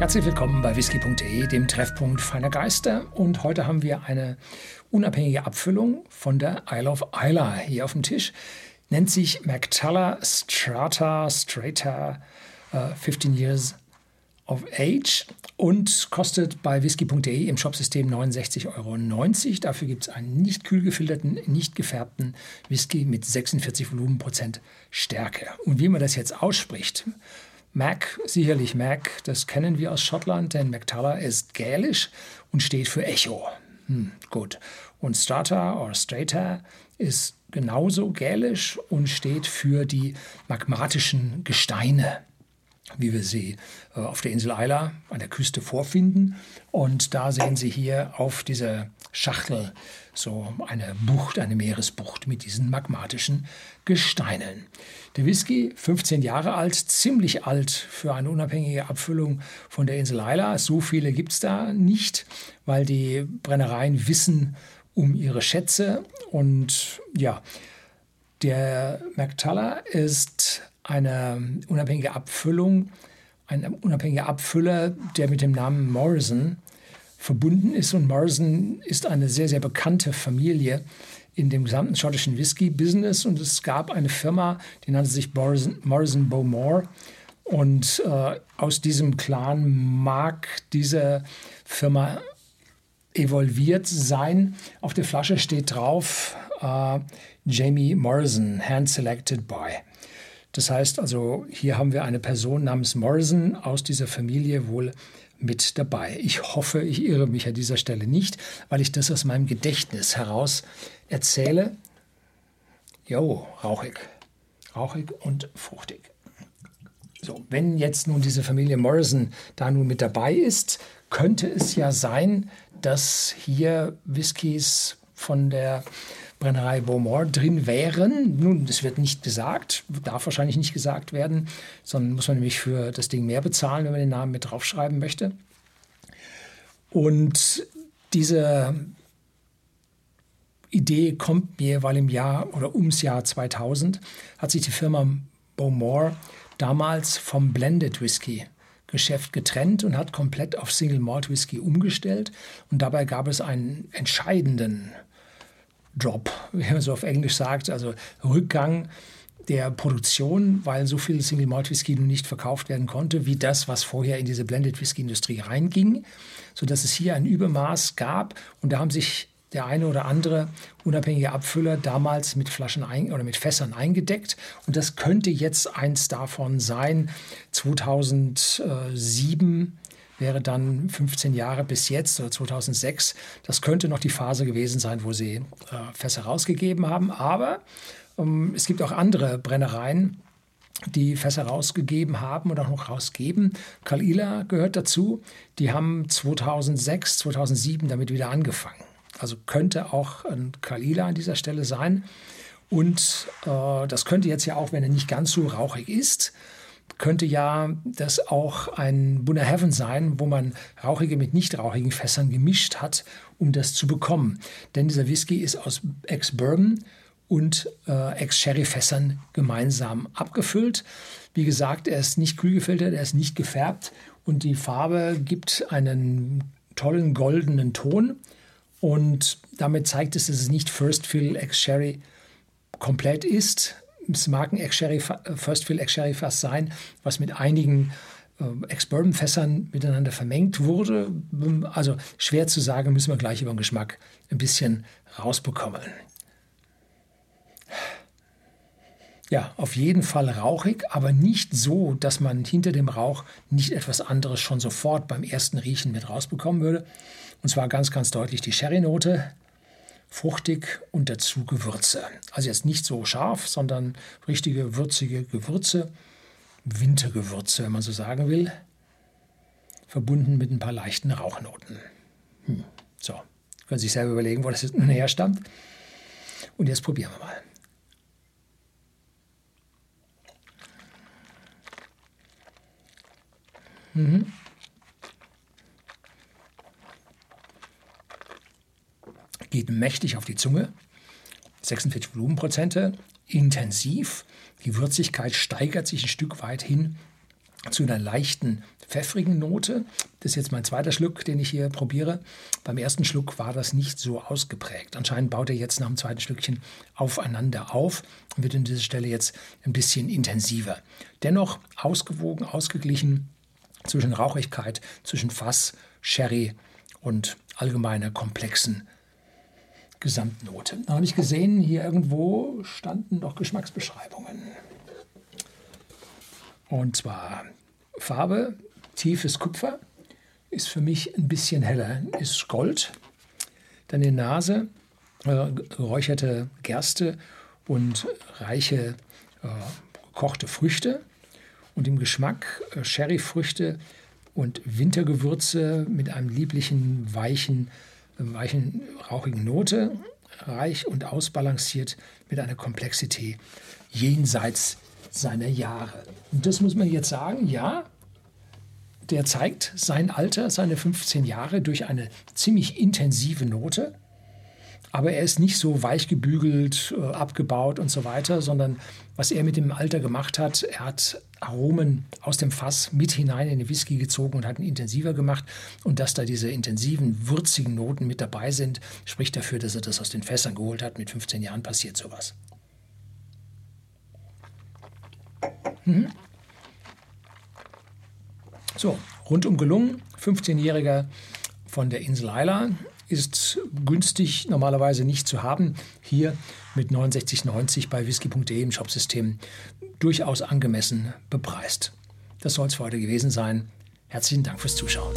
Herzlich willkommen bei whisky.de, dem Treffpunkt feiner Geister. Und heute haben wir eine unabhängige Abfüllung von der Isle of Isla hier auf dem Tisch. Nennt sich Mactala Strata Strata uh, 15 Years of Age und kostet bei whisky.de im Shopsystem 69,90 Euro. Dafür gibt es einen nicht kühl gefilterten, nicht gefärbten Whisky mit 46 Volumenprozent Stärke. Und wie man das jetzt ausspricht, Mac, sicherlich Mac, das kennen wir aus Schottland, denn Mactala ist gälisch und steht für Echo. Hm, gut. Und Strata oder Strata ist genauso gälisch und steht für die magmatischen Gesteine wie wir sie äh, auf der Insel Isla an der Küste vorfinden. Und da sehen Sie hier auf dieser Schachtel so eine Bucht, eine Meeresbucht mit diesen magmatischen Gesteinen. Der Whisky, 15 Jahre alt, ziemlich alt für eine unabhängige Abfüllung von der Insel Isla. So viele gibt es da nicht, weil die Brennereien wissen um ihre Schätze. Und ja, der Mactala ist eine unabhängige Abfüllung, ein unabhängiger Abfüller, der mit dem Namen Morrison verbunden ist. Und Morrison ist eine sehr, sehr bekannte Familie in dem gesamten schottischen Whisky-Business. Und es gab eine Firma, die nannte sich Morrison, Morrison Bowmore. Und äh, aus diesem Clan mag diese Firma evolviert sein. Auf der Flasche steht drauf äh, Jamie Morrison, hand-selected by. Das heißt also, hier haben wir eine Person namens Morrison aus dieser Familie wohl mit dabei. Ich hoffe, ich irre mich an dieser Stelle nicht, weil ich das aus meinem Gedächtnis heraus erzähle. Jo, rauchig. Rauchig und fruchtig. So, wenn jetzt nun diese Familie Morrison da nun mit dabei ist, könnte es ja sein, dass hier Whiskys von der Brennerei Beaumont drin wären. Nun, das wird nicht gesagt, darf wahrscheinlich nicht gesagt werden, sondern muss man nämlich für das Ding mehr bezahlen, wenn man den Namen mit draufschreiben möchte. Und diese Idee kommt mir, weil im Jahr oder ums Jahr 2000 hat sich die Firma Beaumont damals vom Blended Whisky Geschäft getrennt und hat komplett auf Single Malt Whisky umgestellt. Und dabei gab es einen entscheidenden Drop, wie man so auf Englisch sagt, also Rückgang der Produktion, weil so viel Single Malt Whisky nun nicht verkauft werden konnte, wie das, was vorher in diese Blended Whisky Industrie reinging, sodass es hier ein Übermaß gab und da haben sich der eine oder andere unabhängige Abfüller damals mit Flaschen ein, oder mit Fässern eingedeckt und das könnte jetzt eins davon sein. 2007 wäre dann 15 Jahre bis jetzt oder 2006. Das könnte noch die Phase gewesen sein, wo sie äh, Fässer rausgegeben haben. Aber ähm, es gibt auch andere Brennereien, die Fässer rausgegeben haben und auch noch rausgeben. Kalila gehört dazu. Die haben 2006, 2007 damit wieder angefangen. Also könnte auch ein Kalila an dieser Stelle sein. Und äh, das könnte jetzt ja auch, wenn er nicht ganz so rauchig ist, könnte ja das auch ein Bunner Heaven sein, wo man rauchige mit nicht rauchigen Fässern gemischt hat, um das zu bekommen. Denn dieser Whisky ist aus Ex-Bourbon und äh, Ex-Sherry-Fässern gemeinsam abgefüllt. Wie gesagt, er ist nicht kühl gefiltert, er ist nicht gefärbt und die Farbe gibt einen tollen goldenen Ton. Und damit zeigt es, dass es nicht First Fill Ex-Sherry komplett ist, es mag ein Ex-Sherry, äh, First Fill Ex-Sherry Fass sein, was mit einigen äh, Ex-Bourbon-Fässern miteinander vermengt wurde. Also schwer zu sagen, müssen wir gleich über den Geschmack ein bisschen rausbekommen. Ja, auf jeden Fall rauchig, aber nicht so, dass man hinter dem Rauch nicht etwas anderes schon sofort beim ersten Riechen mit rausbekommen würde. Und zwar ganz, ganz deutlich die Sherry-Note, fruchtig und dazu Gewürze. Also jetzt nicht so scharf, sondern richtige würzige Gewürze, Wintergewürze, wenn man so sagen will, verbunden mit ein paar leichten Rauchnoten. Hm. So, können Sie sich selber überlegen, wo das jetzt nun herstammt. Und jetzt probieren wir mal. Mhm. Geht mächtig auf die Zunge. 46 Volumenprozente, intensiv. Die Würzigkeit steigert sich ein Stück weit hin zu einer leichten pfeffrigen Note. Das ist jetzt mein zweiter Schluck, den ich hier probiere. Beim ersten Schluck war das nicht so ausgeprägt. Anscheinend baut er jetzt nach dem zweiten Schlückchen aufeinander auf und wird an dieser Stelle jetzt ein bisschen intensiver. Dennoch ausgewogen, ausgeglichen zwischen Rauchigkeit, zwischen Fass, Sherry und allgemeiner komplexen Gesamtnote. Da habe ich gesehen, hier irgendwo standen noch Geschmacksbeschreibungen. Und zwar Farbe, tiefes Kupfer, ist für mich ein bisschen heller, ist Gold. Dann die Nase, äh, geräucherte Gerste und reiche äh, gekochte Früchte. Und im Geschmack äh, Sherryfrüchte und Wintergewürze mit einem lieblichen, weichen, weichen, rauchigen Note, reich und ausbalanciert mit einer Komplexität jenseits seiner Jahre. Und das muss man jetzt sagen, ja, der zeigt sein Alter, seine 15 Jahre durch eine ziemlich intensive Note. Aber er ist nicht so weich gebügelt, äh, abgebaut und so weiter, sondern was er mit dem Alter gemacht hat, er hat Aromen aus dem Fass mit hinein in den Whisky gezogen und hat ihn intensiver gemacht. Und dass da diese intensiven, würzigen Noten mit dabei sind, spricht dafür, dass er das aus den Fässern geholt hat. Mit 15 Jahren passiert sowas. Mhm. So, rundum gelungen. 15-Jähriger von der Insel Isla ist günstig normalerweise nicht zu haben. Hier mit 69,90 bei whisky.de im Shopsystem durchaus angemessen bepreist. Das soll es für heute gewesen sein. Herzlichen Dank fürs Zuschauen.